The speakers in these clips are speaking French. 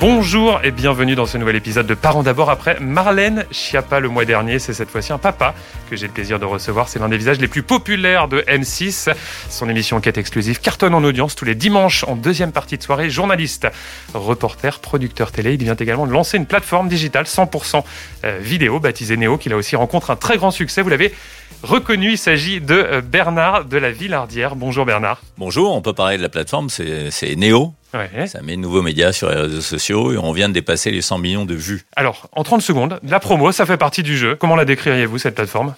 Bonjour et bienvenue dans ce nouvel épisode de Parents d'abord après Marlène Schiappa le mois dernier. C'est cette fois-ci un papa que j'ai le plaisir de recevoir. C'est l'un des visages les plus populaires de M6. Son émission enquête exclusive cartonne en audience tous les dimanches en deuxième partie de soirée. Journaliste, reporter, producteur télé. Il vient également de lancer une plateforme digitale 100% euh, vidéo baptisée Néo qui là aussi rencontre un très grand succès. Vous l'avez reconnu, il s'agit de euh, Bernard de la Villardière. Bonjour Bernard. Bonjour, on peut parler de la plateforme, c'est Néo. Ouais. Ça met de nouveaux médias sur les réseaux sociaux et on vient de dépasser les 100 millions de vues. Alors, en 30 secondes, la promo, ça fait partie du jeu. Comment la décririez-vous, cette plateforme?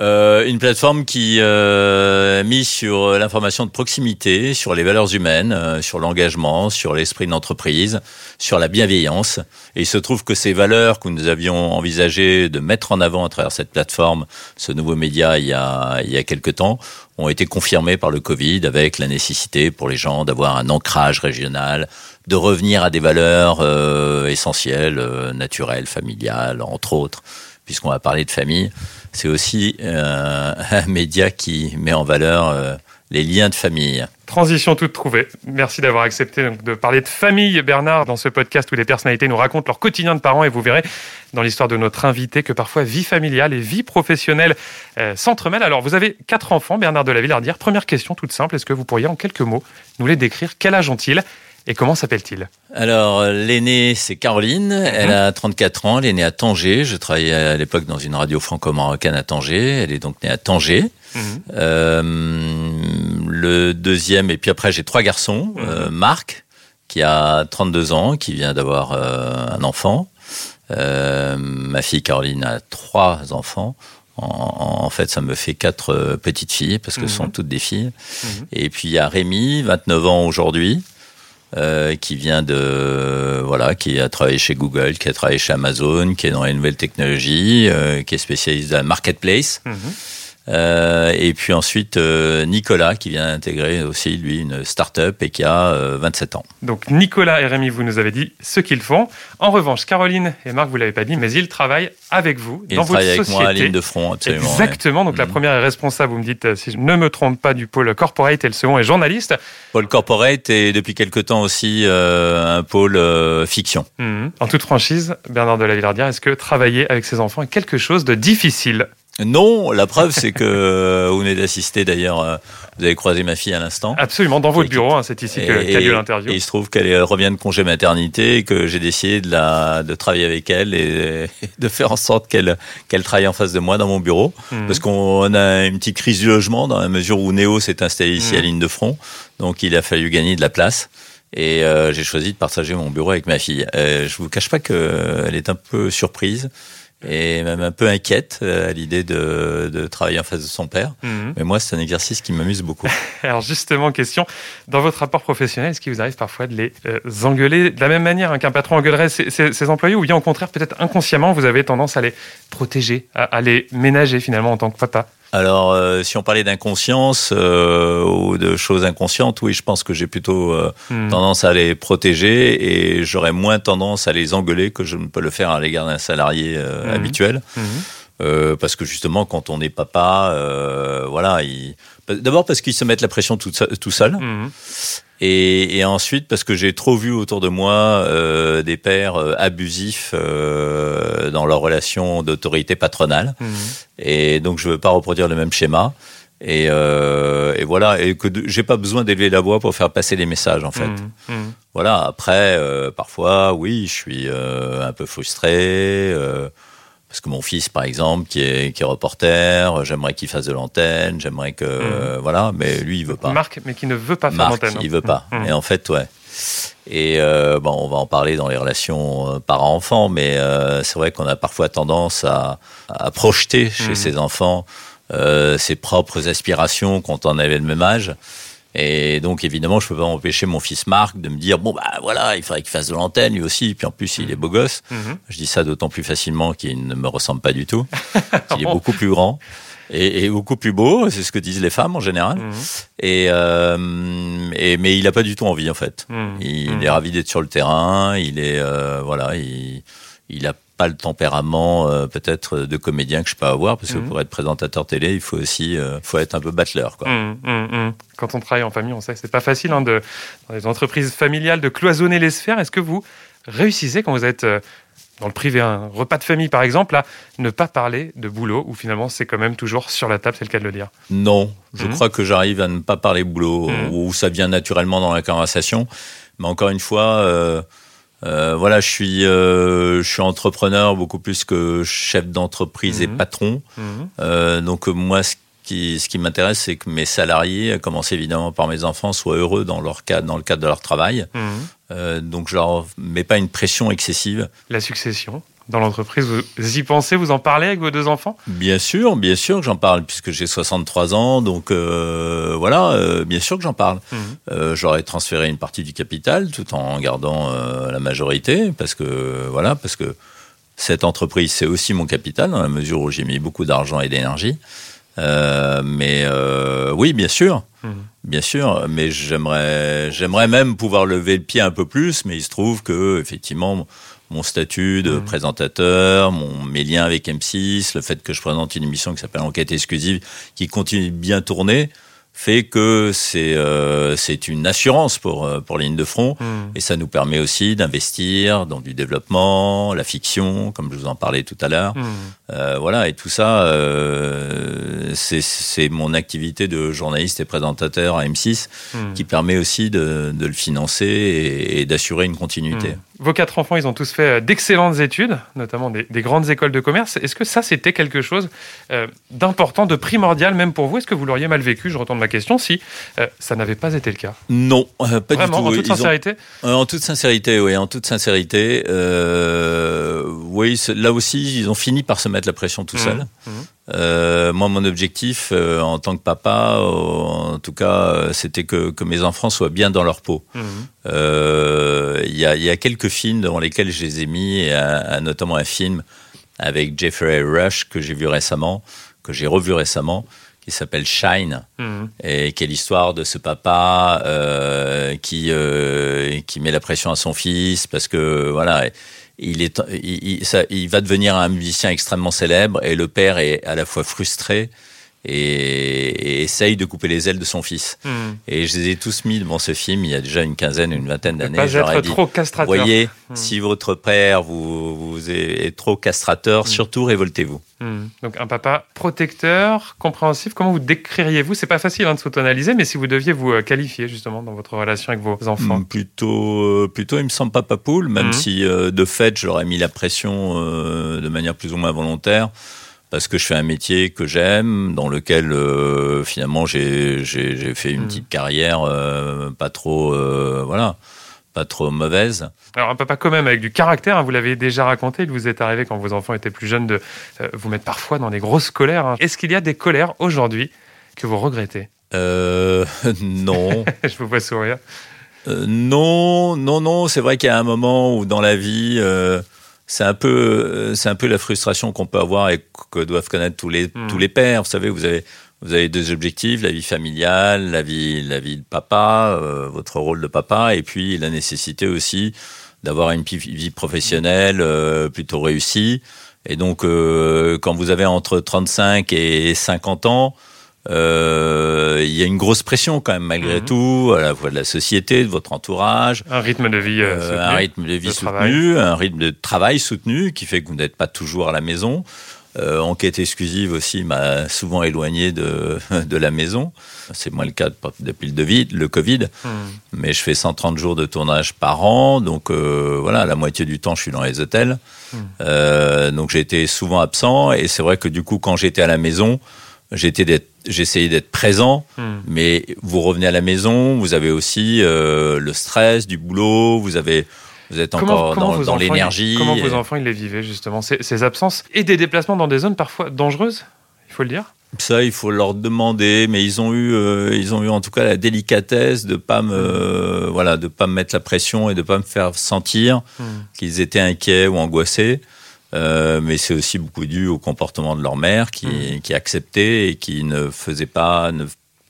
Euh, une plateforme qui euh, mise sur l'information de proximité, sur les valeurs humaines, euh, sur l'engagement, sur l'esprit d'entreprise, sur la bienveillance. Et il se trouve que ces valeurs que nous avions envisagé de mettre en avant à travers cette plateforme, ce nouveau média il y a, il y a quelques temps, ont été confirmées par le Covid avec la nécessité pour les gens d'avoir un ancrage régional, de revenir à des valeurs euh, essentielles, euh, naturelles, familiales, entre autres, puisqu'on va parler de famille. C'est aussi euh, un média qui met en valeur euh, les liens de famille. Transition toute trouvée. Merci d'avoir accepté de parler de famille, Bernard, dans ce podcast où les personnalités nous racontent leur quotidien de parents. Et vous verrez dans l'histoire de notre invité que parfois vie familiale et vie professionnelle euh, s'entremêlent. Alors, vous avez quatre enfants, Bernard de la Villardière. Première question toute simple. Est-ce que vous pourriez en quelques mots nous les décrire? Quel âge ont-ils? Et comment s'appelle-t-il? Alors, euh, l'aînée, c'est Caroline. Elle a 34 ans. Elle est née à Tanger. Je travaillais à l'époque dans une radio franco-marocaine à Tanger. Elle est donc née à Tanger. Euh, le deuxième, et puis après, j'ai trois garçons. Euh, Marc, qui a 32 ans, qui vient d'avoir euh, un enfant. Ma fille Caroline a trois enfants. En, en fait, ça me fait quatre petites filles, parce que ce sont toutes des filles. Et puis, il y a Rémi, 29 ans aujourd'hui. Euh, qui vient de voilà, qui a travaillé chez Google, qui a travaillé chez Amazon, qui est dans les nouvelles technologies, euh, qui est spécialisé dans la marketplace. Euh, et puis ensuite euh, Nicolas qui vient d'intégrer aussi lui une start-up et qui a euh, 27 ans. Donc, Nicolas et Rémi, vous nous avez dit ce qu'ils font. En revanche, Caroline et Marc, vous l'avez pas dit, mais ils travaillent avec vous Il dans votre travaille avec société. moi à ligne de front, absolument. ouais. Exactement. Donc, la Mhm. première est responsable, vous me dites, euh, si je ne me trompe pas, du pôle corporate et le second est journaliste. Paul Corporate et depuis quelque temps aussi euh, un pôle euh, fiction. Mhm. En toute franchise, Bernard de la Villardière, est-ce que travailler avec ses enfants est quelque chose de difficile? Non, la preuve c'est que euh, vous venez d'assister d'ailleurs, euh, vous avez croisé ma fille à l'instant. Absolument, dans votre bureau, hein, c'est ici qu'a lieu et l'interview. il se trouve qu'elle revient de congé maternité et que j'ai décidé de, la, de travailler avec elle et de faire en sorte qu'elle qu'elle travaille en face de moi dans mon bureau. Mhm. Parce qu'on a une petite crise du logement dans la mesure où Néo s'est installé ici Mhm. à ligne de front. Donc il a fallu gagner de la place. Et euh, j'ai choisi de partager mon bureau avec ma fille. Euh, je vous cache pas qu'elle est un peu surprise et même un peu inquiète euh, à l'idée de, de travailler en face de son père. Mhm. Mais moi, c'est un exercice qui m'amuse beaucoup. Alors justement, question, dans votre rapport professionnel, est-ce qu'il vous arrive parfois de les euh, engueuler de la même manière hein, qu'un patron engueulerait ses, ses- ses employés ou bien au contraire, peut-être inconsciemment, vous avez tendance à les protéger, à, à les ménager finalement en tant que papa? Alors, euh, si on parlait d'inconscience euh, ou de choses inconscientes, oui, je pense que j'ai plutôt euh, Mhm. tendance à les protéger et j'aurais moins tendance à les engueuler que je ne peux le faire à l'égard d'un salarié euh, Mhm. habituel. Mhm. Euh, parce que justement, quand on est papa, euh, voilà, il... d'abord parce qu'ils se mettent la pression tout, seul- tout seul, Mhm. et, et ensuite parce que j'ai trop vu autour de moi euh, des pères euh, abusifs euh, dans leur relation d'autorité patronale. Mhm. Et donc, je veux pas reproduire le même schéma. Et, euh, et voilà, et que j'ai pas besoin d'élever la voix pour faire passer les messages, en fait. Mhm. Voilà. Après, euh, parfois, oui, je suis euh, un peu frustré euh, parce que mon fils, par exemple, qui est, qui est reporter, euh, j'aimerais qu'il fasse de l'antenne, j'aimerais que euh, voilà, mais lui, il veut pas. Marc, mais qui ne veut pas faire l'antenne. il veut pas. Mhm. Et en fait, ouais. Et euh, bon, on va en parler dans les relations parents-enfants, mais euh, c'est vrai qu'on a parfois tendance à, à projeter chez Mhm. ses enfants ses propres aspirations quand on avait le même âge. Et donc, évidemment, je peux pas empêcher mon fils Marc de me dire bon bah voilà, il faudrait qu'il fasse de l'antenne lui aussi. Puis en plus, il est beau gosse. Mhm. Je dis ça d'autant plus facilement qu'il ne me ressemble pas du tout. il est beaucoup plus grand et, et beaucoup plus beau. C'est ce que disent les femmes en général. Mhm. Et, euh, et mais il a pas du tout envie en fait. Mhm. Il Mhm. est ravi d'être sur le terrain. Il est euh, voilà, il il a pas le tempérament euh, peut-être de comédien que je peux avoir parce que Mhm. pour être présentateur télé il faut aussi euh, faut être un peu battleur quoi. Hum, hum. Quand on travaille en famille, on sait que c'est pas facile hein, de, dans les entreprises familiales de cloisonner les sphères. Est-ce que vous réussissez quand vous êtes euh, dans le privé, un repas de famille par exemple, à ne pas parler de boulot ou finalement c'est quand même toujours sur la table, c'est le cas de le dire? Non, je Mhm. crois que j'arrive à ne pas parler boulot Mhm. ou ça vient naturellement dans la conversation. Mais encore une fois, euh, euh, voilà, je suis, euh, je suis entrepreneur beaucoup plus que chef d'entreprise et Mhm. patron. Hum, Euh, donc euh, moi, ce qui, ce qui m'intéresse, c'est que mes salariés, à commencer évidemment par mes enfants, soient heureux dans leur cadre, dans le cadre de leur travail. Euh, donc je leur mets pas une pression excessive. La succession dans l'entreprise, vous y pensez, vous en parlez avec vos deux enfants? Bien sûr, bien sûr que j'en parle puisque j'ai 63 ans, donc euh, voilà, euh, bien sûr que j'en parle. Hum. Euh, J'aurais transféré une partie du capital tout en gardant la majorité parce que voilà, parce que cette entreprise c'est aussi mon capital dans la mesure où j'ai mis beaucoup d'argent et d'énergie. Mais oui, bien sûr, Hum. bien sûr. Mais j'aimerais, j'aimerais même pouvoir lever le pied un peu plus. Mais il se trouve que effectivement, mon statut de présentateur, mon, mes liens avec M6, le fait que je présente une émission qui s'appelle Enquête exclusive, qui continue de bien tourner, fait que c'est euh, c'est une assurance pour euh, pour Ligne de Front. Hum. Et ça nous permet aussi d'investir dans du développement, la fiction, comme je vous en parlais tout à l'heure. Hum. Euh, voilà, et tout ça, euh, c'est- mon activité de journaliste et présentateur à M6 Hum. qui permet aussi de, de le financer et, et d'assurer une continuité. Vos quatre enfants, ils ont tous fait euh, d'excellentes études, notamment des, des grandes écoles de commerce. Est-ce que ça, c'était quelque chose euh, d'important, de primordial même pour vous? Est-ce que vous l'auriez mal vécu? Je retourne ma question si euh, ça n'avait pas été le cas. Non, euh, pas Vraiment, du tout. en toute Ils sincérité? En toute sincérité, oui, en toute sincérité, oui, là aussi, ils ont fini par se mettre la pression tout Mhm. seuls. Mhm. Euh, moi, mon objectif euh, en tant que papa, euh, en tout cas, c'était que, que mes enfants soient bien dans leur peau. Euh, Il y, a, il y a quelques films devant lesquels je les ai mis, et un- un- notamment un film avec Jeffrey Rush que j'ai vu récemment, que j'ai revu récemment, qui s'appelle Shine Hum. et qui est l'histoire de ce papa qui qui met la pression à son fils parce que voilà il est il, il- ça- il va devenir un musicien extrêmement célèbre et le père est à la fois frustré et, et essaye de couper les ailes de son fils Hum. et je les ai tous mis devant ce film il y a déjà une quinzaine une vingtaine Ne d'années être dit, trop castrateur. voyez Hmm. si votre père vous, vous trop castrateur Hmm. surtout révoltez-vous Hum. Donc un papa protecteur, compréhensif. Comment vous décririez-vous C'est pas facile hein, de s'auto-analyser, mais si vous deviez vous euh, qualifier justement dans votre relation avec vos enfants. Mm, Plutôt, euh, plutôt, il me semble pas papoule, même si euh, de fait, j'aurais mis la pression euh, de manière plus ou moins volontaire, parce que je fais un métier que j'aime, dans lequel euh, finalement j'ai fait une petite carrière euh, pas trop, euh, voilà, pas trop mauvaise. Alors un papa quand même avec du caractère, hein, vous l'avez déjà raconté, il vous est arrivé quand vos enfants étaient plus jeunes de euh, vous mettre parfois dans des grosses colères. hein. Est-ce qu'il y a des colères aujourd'hui que vous regrettez? Euh, non. Je vous vois sourire. Euh, non, non, non. C'est vrai qu'il y a un moment où dans la vie, euh, c'est un peu, c'est un peu la frustration qu'on peut avoir et que doivent connaître tous les Mhm. tous les pères. Vous savez, vous avez vous avez deux objectifs la vie familiale, la vie la vie de papa, euh, votre rôle de papa, et puis la nécessité aussi d'avoir une vie professionnelle euh, plutôt réussie. Et donc, euh, quand vous avez entre 35 et 50 ans, euh, il y a une grosse pression quand même malgré Mhm. tout, à la fois de la société, de votre entourage, Un rythme de vie euh, euh, soutenu. un rythme de vie de soutenu, un rythme de travail soutenu qui fait que vous n'êtes pas toujours à la maison. Euh, enquête exclusive aussi m'a souvent éloigné de, de la maison. C'est moins le cas depuis le Covid, le Covid, Hum. mais je fais 130 jours de tournage par an, donc euh, voilà, la moitié du temps je suis dans les hôtels. Hmm. Euh, donc j'ai été souvent absent et c'est vrai que du coup quand j'étais à la maison, j'étais d'être- j'essayais d'être présent, Hum. mais vous revenez à la maison, vous avez aussi euh, le stress du boulot, vous avez vous êtes encore dans, l'énergie. Comment vos enfants ils les vivaient justement ces, ces absences et des déplacements dans des zones parfois dangereuses, il faut le dire? Ça, il faut leur demander, mais ils ont eu, euh, ils ont eu en tout cas la délicatesse de pas me, voilà, de pas me mettre la pression et de pas me faire sentir Hum. qu'ils étaient inquiets ou angoissés. Euh, mais c'est aussi beaucoup dû au comportement de leur mère qui, Mhm. qui acceptait et qui ne faisait pas, ne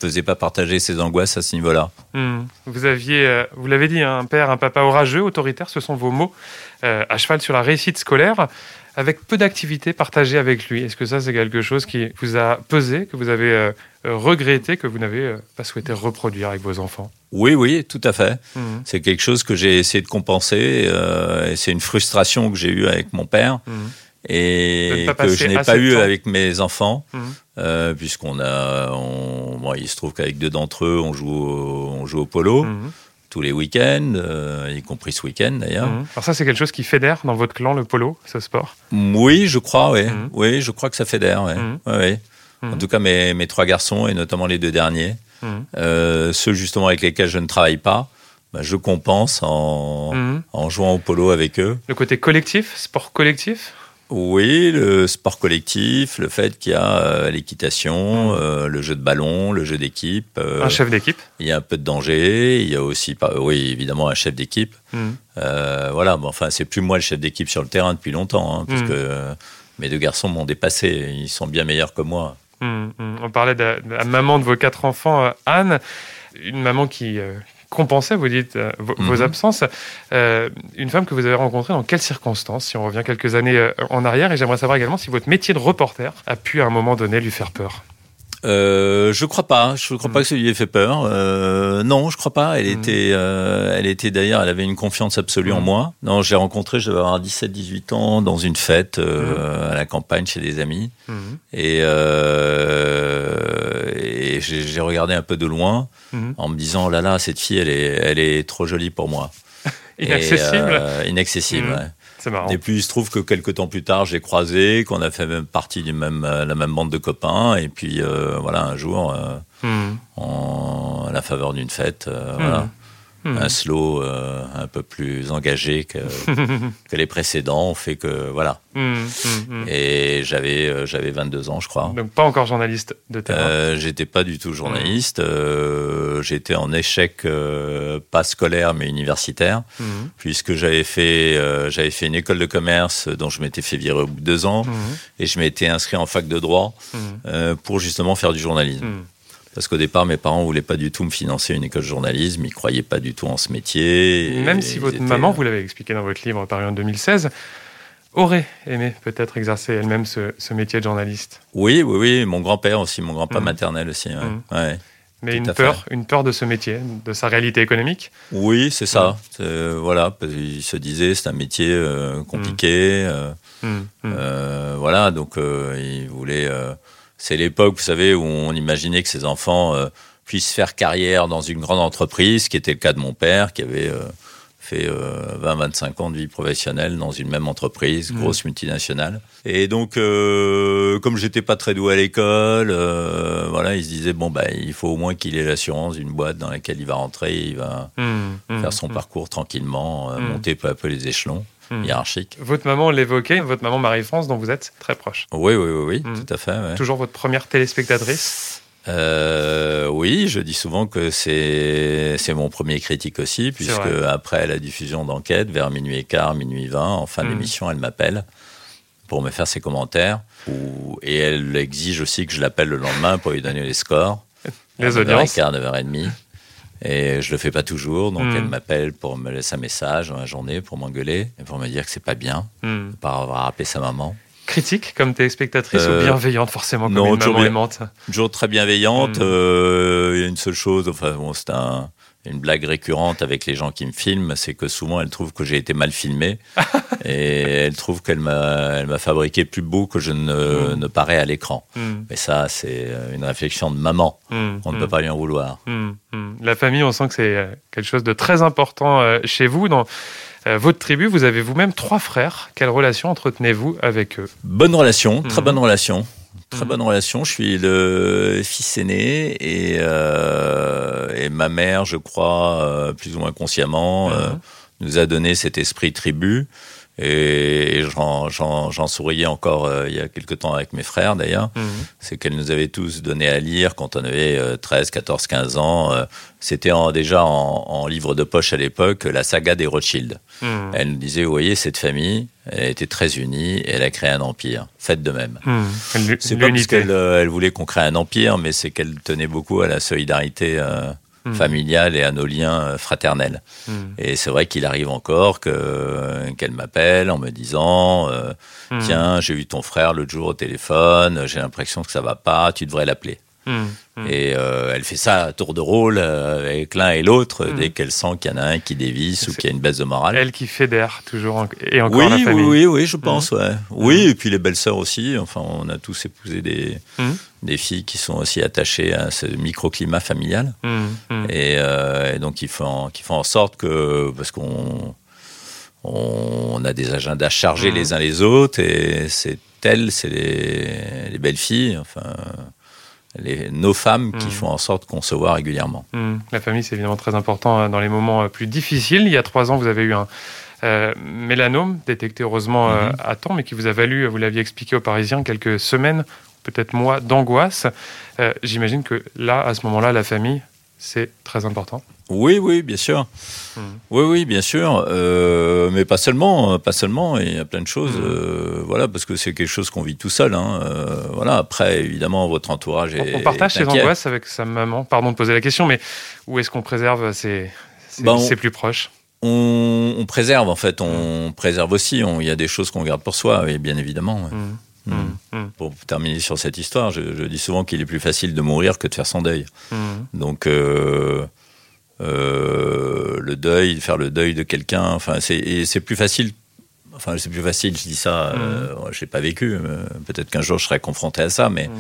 faisait pas partager ses angoisses à ce niveau-là. Hmm. Vous aviez, euh, vous l'avez dit, hein, un père, un papa orageux, autoritaire, ce sont vos mots, euh, à cheval sur la réussite scolaire, avec peu d'activités partagées avec lui. Est-ce que ça, c'est quelque chose qui vous a pesé, que vous avez euh, regretté, que vous n'avez pas souhaité reproduire avec vos enfants? Oui, oui, tout à fait. Hmm. C'est quelque chose que j'ai essayé de compenser, et c'est une frustration que j'ai eue avec mon père. Hmm. Et que je n'ai pas eu temps. avec mes enfants. Euh, puisqu'on a, on, bon, il se trouve qu'avec deux d'entre eux, on joue, au, on joue au polo Mhm. tous les week-ends, euh, y compris ce week-end d'ailleurs. Mhm. Alors ça, c'est quelque chose qui fédère dans votre clan, le polo, ce sport? Oui, je crois, oui. Mhm. Oui, je crois que ça fédère. Mhm. En tout cas, mes, mes trois garçons, et notamment les deux derniers, euh, ceux justement avec lesquels je ne travaille pas, bah, je compense en, en jouant au polo avec eux. Le côté collectif, sport collectif? Oui, le sport collectif, le fait qu'il y a euh, l'équitation, Mhm. euh, le jeu de ballon, le jeu d'équipe. euh, Un chef d'équipe il y a un peu de danger. Il y a aussi, oui, évidemment, un chef d'équipe. Euh, voilà, mais enfin, c'est plus moi le chef d'équipe sur le terrain depuis longtemps, hein, parce Mhm. que euh, mes deux garçons m'ont dépassé. Ils sont bien meilleurs que moi. On parlait de, de la maman de vos quatre enfants, Anne, une maman qui euh, compensait, vous dites, euh, vos, vos Mhm. absences. Euh, une femme que vous avez rencontrée dans quelles circonstances, si on revient quelques années euh, en arrière? Et j'aimerais savoir également si votre métier de reporter a pu à un moment donné lui faire peur. Euh, je crois pas. Je crois pas que ça lui ait fait peur. Euh, non, je crois pas. Elle Mhm. était, euh, elle était d'ailleurs, elle avait une confiance absolue en Mhm. moi. Non, j'ai rencontré, je devais avoir 17-18 ans dans une fête euh, à la campagne chez des amis. Et, euh, et j'ai j'ai regardé un peu de loin en me disant, oh là là, cette fille, elle est, elle est trop jolie pour moi. Inaccessible euh, inaccessible. Ouais. C'est marrant. Et puis il se trouve que quelques temps plus tard, j'ai croisé, qu'on a fait même partie du même, euh, la même bande de copains. Et puis euh, voilà, un jour, euh, en, à la faveur d'une fête, voilà, Mhm. un slow euh, un peu plus engagé que, que les précédents, ont fait que voilà. Mhm. Mhm. Et j'avais euh, j'avais 22 ans, je crois. Donc pas encore journaliste de terrain. Euh, j'étais pas du tout journaliste. j'étais en échec pas scolaire mais universitaire puisque j'avais fait j'avais fait une école de commerce dont je m'étais fait virer au bout de deux ans et je m'étais inscrit en fac de droit pour justement faire du journalisme. Parce qu'au départ, mes parents voulaient pas du tout me financer une école de journalisme, ils croyaient pas du tout en ce métier. Même si votre étaient- maman, vous l'avez expliqué dans votre livre paru en 2016, aurait aimé peut-être exercer elle-même ce, ce métier de journaliste. Oui, oui, oui, mon grand-père aussi, mon grand-père Mhm. maternel aussi. ouais. Ouais. Mais une fait. peur, une peur de ce métier, de sa réalité économique. Oui, c'est ça. C'est- voilà, parce qu'il se disait c'est un métier euh, compliqué. euh. Mhm. Euh, voilà, donc euh, il voulait. Euh, c'est l'époque, vous savez, où on imaginait que ses enfants euh, puissent faire carrière dans une grande entreprise, ce qui était le cas de mon père, qui avait euh, fait 20-25 ans de vie professionnelle dans une même entreprise, Mhm. grosse multinationale. Et donc, euh, comme j'étais pas très doué à l'école, euh, voilà, il se disait bon bah il faut au moins qu'il ait l'assurance d'une boîte dans laquelle il va rentrer, il va Mhm. Mhm. faire son parcours tranquillement, euh, monter peu à peu les échelons Mhm. hiérarchiques. Votre maman l'évoquait, votre maman Marie-France, dont vous êtes très proche. Oui, oui, oui, oui, Mhm. tout à fait. ouais. Toujours votre première téléspectatrice. Euh, oui, je dis souvent que c'est c'est mon premier critique aussi, puisque après la diffusion d'enquête, vers minuit et quart, minuit 20, en fin Mhm. d'émission, elle m'appelle pour me faire ses commentaires. Ou- et elle exige aussi que je l'appelle le lendemain pour lui donner les scores. Les audiences. 9h15, 9h30. Et je le fais pas toujours, donc Mhm. elle m'appelle pour me laisser un message dans la journée, pour m'engueuler, et pour me dire que c'est pas bien, Mhm. de pas avoir appelé sa maman. Critique comme téléspectatrice Euh, ou bienveillante forcément comme non, une toujours maman aimante toujours très bienveillante. Mm. Euh, Il y a une seule chose, enfin bon, c'est un- une blague récurrente avec les gens qui me filment, c'est que souvent elle trouve que j'ai été mal filmé et elle trouve qu'elle m'a, fabriqué plus beau que je ne, Mm. ne parais à l'écran. Mais ça, c'est euh, une réflexion de maman. Mhm. On ne Mhm. peut pas lui en vouloir. La famille, on sent que c'est euh, quelque chose de très important euh, chez vous. Dans votre tribu, vous avez vous-même trois frères. Quelle relation entretenez-vous avec eux? Bonne relation, très bonne relation. Très bonne relation. Je suis le fils aîné et, euh, et ma mère, je crois, euh, plus ou moins consciemment, euh, Mhm. nous a donné cet esprit tribu. Et j'en souriais encore euh, il y a quelque temps avec mes frères d'ailleurs. Mhm. C'est qu'elle nous avait tous donné à lire quand on avait 13, 14, 15 ans. Euh, c'était déjà en, livre de poche à l'époque, la saga des Rothschild. Mhm. Elle nous disait, vous voyez, cette famille, elle était très unie et elle a créé un empire. Faites de même. Mhm. C'est pas parce qu'elle elle voulait qu'on crée un empire, mais c'est qu'elle tenait beaucoup à la solidarité Hmm. familiale et à nos liens euh, fraternels. Hmm. Et c'est vrai qu'il arrive encore que qu'elle m'appelle en me disant euh, hmm. tiens j'ai vu ton frère l'autre jour au téléphone, j'ai l'impression que ça va pas, tu devrais l'appeler. Et euh, elle fait ça à tour de rôle avec l'un et l'autre dès qu'elle sent qu'il y en a un qui dévisse ou qu'il y a une baisse de morale. Elle qui fédère toujours et encore oui, la famille. Oui, oui, je pense. Ouais. Oui, et puis les belles sœurs aussi. Enfin, on a tous épousé des des filles qui sont aussi attachées à ce microclimat familial. Euh, et, donc, ils font, qui font en sorte que, parce qu'on on a des agendas chargés les uns les autres, et c'est elles, c'est les, les, belles filles, enfin, les, nos femmes qui font en sorte qu'on se voit régulièrement. La famille, c'est évidemment très important hein, dans les moments euh, plus difficiles. Il y a trois ans, vous avez eu un, euh, mélanome, détecté heureusement à temps, mais qui vous a valu, vous l'aviez expliqué aux Parisiens, quelques semaines peut-être moi, d'angoisse. Euh, j'imagine que là, à ce moment-là, la famille, c'est très important. Oui, oui, bien sûr. Hmm. Oui, oui, bien sûr. Euh, mais pas seulement, pas seulement. Il y a plein de choses. Hmm. Euh, voilà, parce que c'est quelque chose qu'on vit tout seul. Hein. voilà. Après, évidemment, votre entourage est. On partage ses angoisses avec sa maman. Pardon de poser la question, mais où est-ce qu'on préserve ses, ben, plus proches? On, préserve en fait, on hmm. préserve aussi. Il y a des choses qu'on garde pour soi, et bien évidemment. Mmh. Mmh. Pour terminer sur cette histoire, je, dis souvent qu'il est plus facile de mourir que de faire son deuil. Mmh. Donc, euh, euh, le deuil, faire le deuil de quelqu'un, enfin, c'est plus facile. Enfin, c'est plus facile, je dis ça, euh, je n'ai pas vécu. Peut-être qu'un jour je serai confronté à ça, mais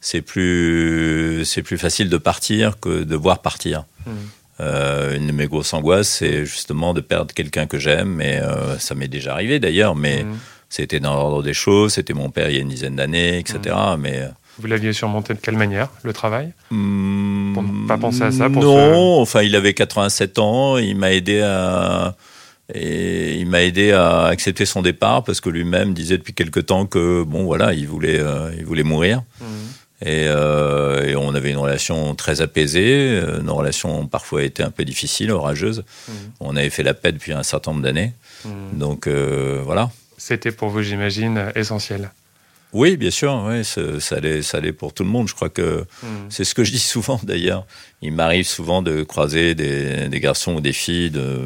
c'est plus, plus facile de partir que de voir partir. une de mes grosses angoisses, c'est justement de perdre quelqu'un que j'aime, mais ça m'est déjà arrivé d'ailleurs, mais c'était dans l'ordre des choses, c'était mon père il y a une dizaine d'années, etc. Mmh. Mais euh, vous l'aviez surmonté de quelle manière, le travail? Mmh, Pour ne pas penser à ça Non, enfin, il avait 87 ans, il m'a aidé à. Et il m'a aidé à accepter son départ parce que lui-même disait depuis quelque temps que bon voilà il voulait euh, il voulait mourir mmh. euh, et, on avait une relation très apaisée nos relations parfois étaient un peu difficiles orageuses on avait fait la paix depuis un certain nombre d'années donc voilà c'était pour vous, j'imagine, essentiel. Oui, bien sûr, oui, ça, allait pour tout le monde. Je crois que hmm. c'est ce que je dis souvent d'ailleurs. Il m'arrive souvent de croiser des, garçons ou des filles, de,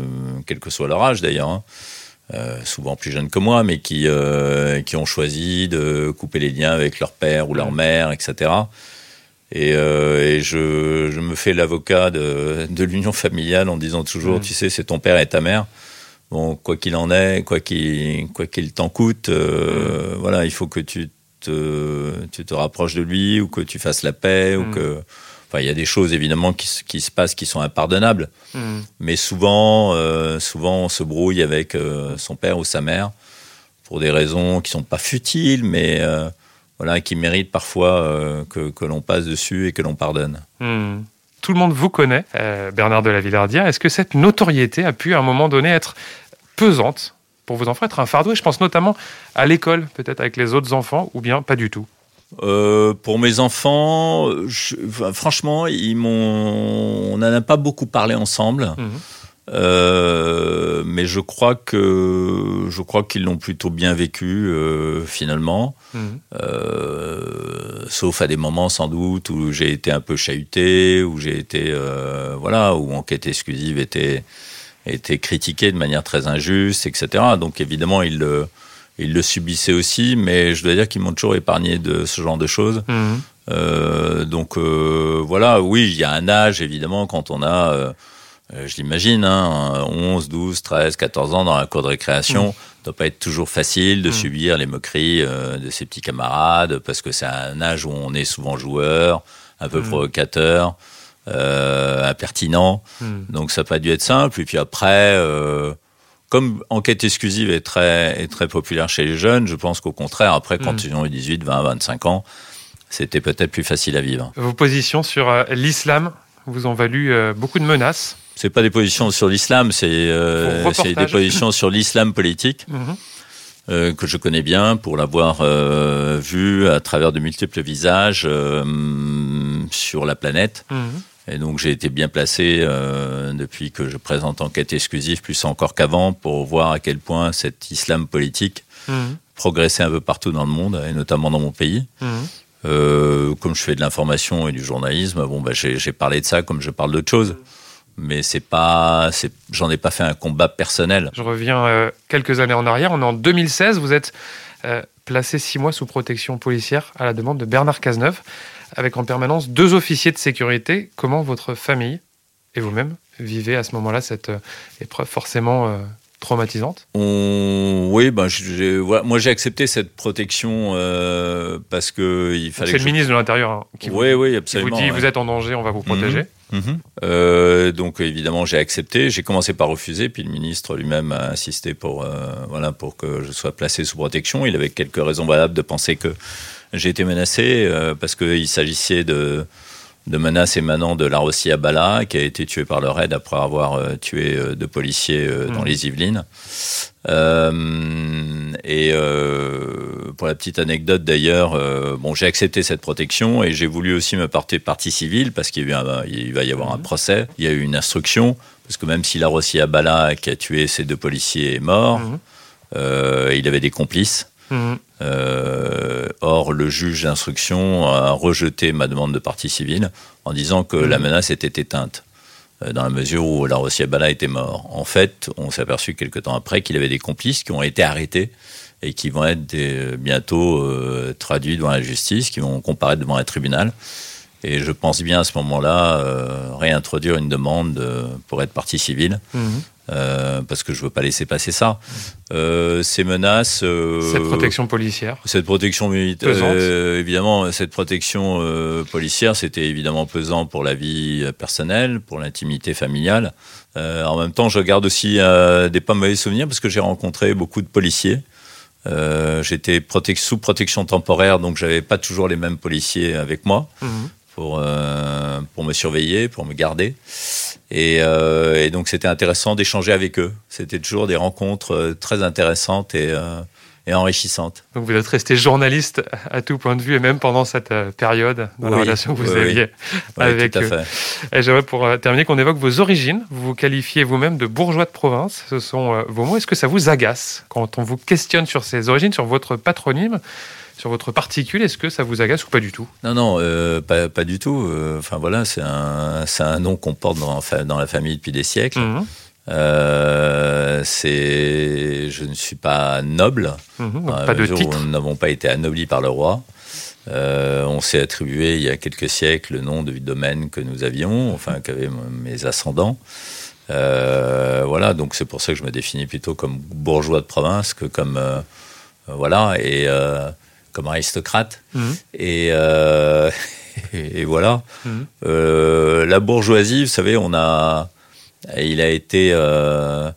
quel que soit leur âge d'ailleurs, hein. euh, souvent plus jeunes que moi, mais qui, euh, qui ont choisi de couper les liens avec leur père ou leur hmm. mère, etc. Et, euh, et je, je, me fais l'avocat de, de l'union familiale en disant toujours, hmm. tu sais, c'est ton père et ta mère bon, quoi qu'il en est, quoi qu'il quoi qu'il t'en coûte, euh, mm. voilà, il faut que tu te, tu te rapproches de lui ou que tu fasses la paix ou mm. que. Enfin, il y a des choses évidemment qui, qui se passent qui sont impardonnables, mm. mais souvent, euh, souvent on se brouille avec euh, son père ou sa mère pour des raisons qui sont pas futiles, mais voilà, qui méritent parfois que, que l'on passe dessus et que l'on pardonne tout le monde vous connaît, Bernard de la Villardière. Est-ce que cette notoriété a pu à un moment donné être pesante pour vos enfants, être un fardeau? Et je pense notamment à l'école, peut-être avec les autres enfants, ou bien pas du tout? Euh, pour mes enfants, franchement, ils m'ont, on n'en a pas beaucoup parlé ensemble. Mhm. Euh, mais je crois que je crois qu'ils l'ont plutôt bien vécu euh, finalement, mhm. sauf à des moments sans doute où j'ai été un peu chahuté, où j'ai été voilà, où enquête exclusive était été critiqué de manière très injuste, etc. Donc évidemment, il le, il le subissait aussi, mais je dois dire qu'ils m'ont toujours épargné de ce genre de choses. Euh, donc euh, voilà, oui, il y a un âge, évidemment, quand on a, euh, je l'imagine, hein, 11, 12, 13, 14 ans dans la cour de récréation, mmh. doit pas être toujours facile de mhm. subir les moqueries de ses petits camarades, parce que c'est un âge où on est souvent joueur, un peu mhm. provocateur euh, impertinent. Hmm. Donc ça n'a pas dû être simple. Et puis après, euh, comme enquête exclusive est très, est très populaire chez les jeunes, je pense qu'au contraire, après, quand ils ont eu 18, 20, 25 ans, c'était peut-être plus facile à vivre. Vos positions sur euh, l'islam vous ont valu beaucoup de menaces C'est pas des positions sur l'islam, c'est euh, des positions sur l'islam politique. Mhm. Euh, que je connais bien pour l'avoir euh, vu à travers de multiples visages sur la planète. Mhm. Et donc j'ai été bien placé depuis que je présente Enquête exclusive, plus encore qu'avant, pour voir à quel point cet islam politique mhm. progressait un peu partout dans le monde, et notamment dans mon pays. Comme je fais de l'information et du journalisme, bon, bah, j'ai parlé de ça comme je parle d'autres choses. Mais c'est pas, j'en ai pas fait un combat personnel. Je reviens euh, quelques années en arrière. On est en 2016. Vous êtes euh, placé six mois sous protection policière à la demande de Bernard Cazeneuve, avec en permanence deux officiers de sécurité. Comment votre famille et vous-même vivez à ce moment-là cette épreuve forcément traumatisante? Oui, ben, moi j'ai accepté cette protection euh, parce que il fallait. C'est le ministre de l'Intérieur hein, qui, vous, oui, dit vous êtes en danger, on va vous protéger. Mhm, mhm. Euh, donc évidemment j'ai accepté. J'ai commencé par refuser, puis le ministre lui-même a insisté pour euh, voilà pour que je sois placé sous protection. Il avait quelques raisons valables de penser que j'ai été menacé parce qu'il s'agissait de de menaces émanant de la Rossi Bala, qui a été tué par le raid après avoir euh, tué euh, deux policiers euh, dans mmh. les Yvelines. et pour la petite anecdote d'ailleurs, bon, j'ai accepté cette protection et j'ai voulu aussi me porter partie civile parce qu'il va y avoir un mmh. procès, il y a eu une instruction, parce que même si la Rossi Bala qui a tué ces deux policiers est mort, mmh. il avait des complices. Euh, or, le juge d'instruction a rejeté ma demande de partie civile en disant que la menace était éteinte, euh, dans la mesure où la Bala était mort. En fait, on s'est aperçu quelques temps après qu'il avait des complices qui ont été arrêtés et qui vont être bientôt euh, traduits devant la justice, qui vont comparaître devant un tribunal. Et je pense bien à ce moment-là réintroduire une demande pour être partie civile. Mhm. Euh, parce que je veux pas laisser passer ça. Euh, ces menaces. Euh, cette protection policière. Cette protection militaire. Euh, évidemment, cette protection euh, policière, c'était évidemment pesant pour la vie personnelle, pour l'intimité familiale. en même temps, je garde aussi des pas mauvais souvenirs parce que j'ai rencontré beaucoup de policiers. J'étais sous protection temporaire, donc j'avais pas toujours les mêmes policiers avec moi. Mhm. Pour, pour me surveiller, pour me garder. Euh, et, donc c'était intéressant d'échanger avec eux. C'était toujours des rencontres euh, très intéressantes et, euh, et, enrichissantes. Donc vous êtes resté journaliste à tout point de vue et même pendant cette période dans la relation que vous aviez avec tout à Fait. Et j'aimerais pour terminer qu'on évoque vos origines. Vous vous qualifiez vous-même de bourgeois de province. Ce sont vos mots. Est-ce que ça vous agace quand on vous questionne sur ces origines, sur votre patronyme sur votre particule? Est-ce que ça vous agace ou pas du tout? Non, non, euh, pas, pas, du tout. Euh, enfin voilà, c'est un, un, nom qu'on porte dans, dans, la famille depuis des siècles. Mhm. Euh, c'est, je ne suis pas noble. Mhm, pas de titre. Nous n'avons pas été anoblis par le roi. on s'est attribué il y a quelques siècles le nom de domaine que nous avions, enfin qu'avaient mes ascendants. voilà, donc c'est pour ça que je me définis plutôt comme bourgeois de province que comme voilà. Et comme aristocrate. Mhm. Et, euh, et, voilà. Euh, la bourgeoisie, vous savez, on a, il a été, euh,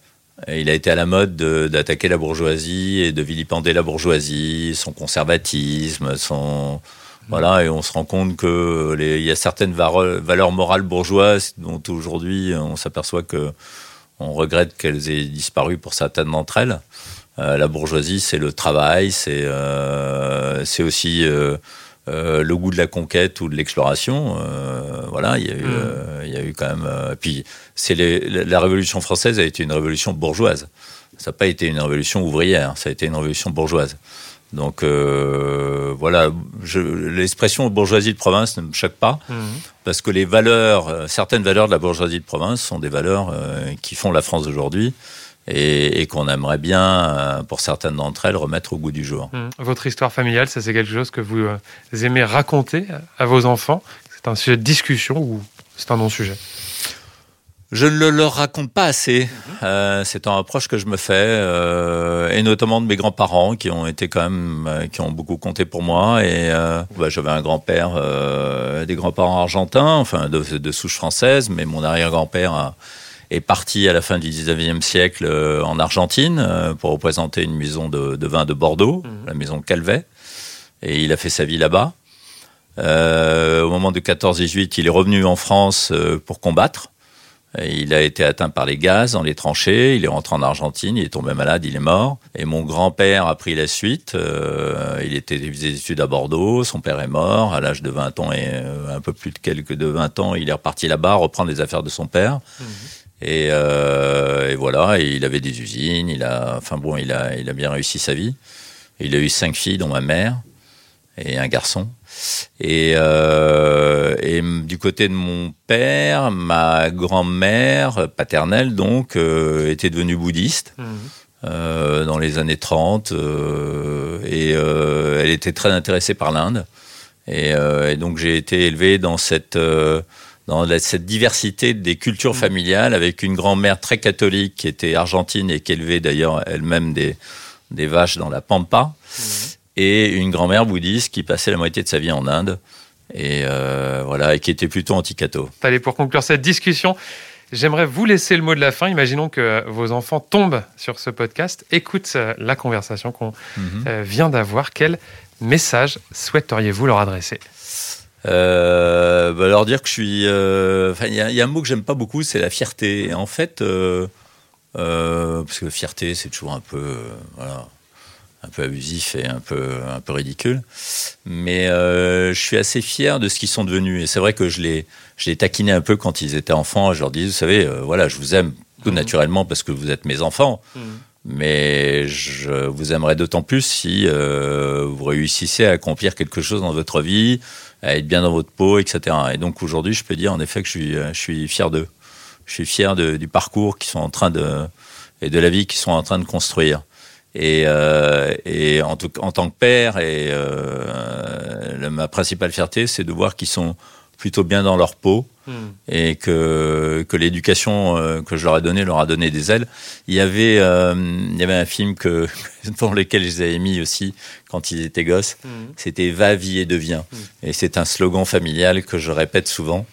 il a été à la mode d'attaquer la bourgeoisie et de vilipender la bourgeoisie, son conservatisme, son voilà, et on se rend compte que il y a certaines valeurs morales bourgeoises dont aujourd'hui on s'aperçoit que on regrette qu'elles aient disparu pour certaines d'entre elles. Euh, la bourgeoisie, c'est le travail, c'est euh, c'est aussi euh, le goût de la conquête ou de l'exploration. voilà, il y, a eu, mm. il y a eu quand même. puis, c'est la Révolution française a été une révolution bourgeoise. Ça n'a pas été une révolution ouvrière, ça a été une révolution bourgeoise. Donc voilà, l'expression bourgeoisie de province ne me choque pas, mm. parce que les valeurs, certaines valeurs de la bourgeoisie de province sont des valeurs qui font la France d'aujourd'hui et, qu'on aimerait bien, euh, pour certaines d'entre elles, remettre au goût du jour. Mmh. Votre histoire familiale, ça c'est quelque chose que vous euh, aimez raconter à vos enfants? C'est un sujet de discussion ou c'est un non-sujet? Je ne le leur raconte pas assez. Mmh. Euh, c'est un reproche que je me fais, et notamment de mes grands-parents qui ont été quand même, qui ont beaucoup compté pour moi. Et bah, j'avais un grand-père, des grands-parents argentins, enfin de, de, souche française, mais mon arrière-grand-père a, est parti à la fin du 19e siècle euh, en Argentine euh, pour représenter une maison de, vin de Bordeaux, mhm. la maison Calvet. Et il a fait sa vie là-bas. Euh, au moment de 14-18, il est revenu en France pour combattre. Il a été atteint par les gaz dans les tranchées, il est rentré en Argentine, il est tombé malade, il est mort. Et mon grand-père a pris la suite. Euh, il était des études à Bordeaux, son père est mort à l'âge de 20 ans et euh, un peu plus de quelques de 20 ans, il est reparti là-bas reprendre les affaires de son père. Mmh. Et, euh, et, voilà, et il avait des usines, il a, enfin bon, il a, il a bien réussi sa vie. Il a eu cinq filles, dont ma mère et un garçon. Et, euh, et du côté de mon père, ma grand-mère paternelle donc euh, était devenue bouddhiste. Mmh. Euh, dans les années 30 euh, et elle était très intéressée par l'Inde et, et, donc j'ai été élevé dans cette dans cette diversité des cultures mmh. familiales avec une grand-mère très catholique qui était argentine et qui élevait d'ailleurs elle-même des, des vaches dans la pampa mmh. et une grand-mère bouddhiste qui passait la moitié de sa vie en Inde et euh, voilà et qui était plutôt anti-catho. Allez pour conclure cette discussion, j'aimerais vous laisser le mot de la fin. Imaginons que vos enfants tombent sur ce podcast, écoutent euh, la conversation qu'on mmh. vient d'avoir. Quel message souhaiteriez-vous leur adresser? Euh, bah leur dire que je suis. Euh, enfin, il y, y, a un mot que j'aime pas beaucoup, c'est la fierté. Et en fait, euh, euh parce que fierté, c'est toujours un peu, voilà, un peu abusif et un peu, un peu ridicule. Mais je suis assez fier de ce qu'ils sont devenus. Et c'est vrai que je les, je les taquinais un peu quand ils étaient enfants. Je leur disais, vous savez, voilà, je vous aime tout mmh. naturellement parce que vous êtes mes enfants. Mmh. Mais je vous aimerais d'autant plus si vous réussissez à accomplir quelque chose dans votre vie, à être bien dans votre peau, etc. Et donc aujourd'hui, je peux dire en effet que je suis, je suis fier d'eux. Je suis fier de, du parcours qu'ils sont en train de et de la vie qu'ils sont en train de construire. Et, euh, et en, tout, en, tant que père, et euh, ma principale fierté, c'est de voir qu'ils sont plutôt bien dans leur peau hmm. et que, que l'éducation euh, que je leur ai donnée leur a donné des ailes. Il y avait, euh, il y avait un film que, dans lequel je les avais mis aussi quand ils étaient gosses. Hmm. C'était Va, vie et deviens. Hmm. Et c'est un slogan familial que je répète souvent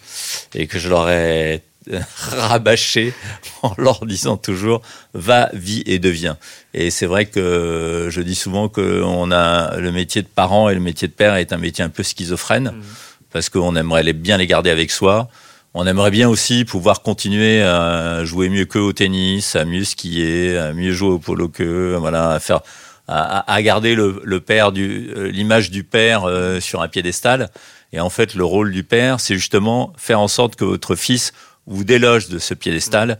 et que je leur ai rabâché en leur disant toujours va, vie et deviens. Et c'est vrai que je dis souvent que on a le métier de parent et le métier de père est un métier un peu schizophrène parce qu'on aimerait bien les garder avec soi. On aimerait bien aussi pouvoir continuer à jouer mieux qu'eux au tennis, à mieux skier, à mieux jouer au polo qu'eux, voilà, à faire, à, garder le, père du, euh, l'image du père euh, sur un piédestal. Et en fait, le rôle du père, c'est justement faire en sorte que votre fils vous déloge de ce piédestal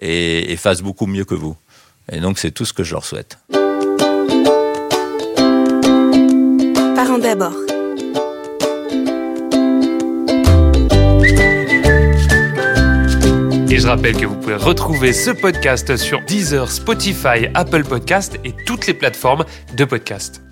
et, et fasse beaucoup mieux que vous. Et donc, c'est tout ce que je leur souhaite. Parents d'abord. Et je rappelle que vous pouvez retrouver ce podcast sur Deezer, Spotify, Apple Podcast et toutes les plateformes de podcast.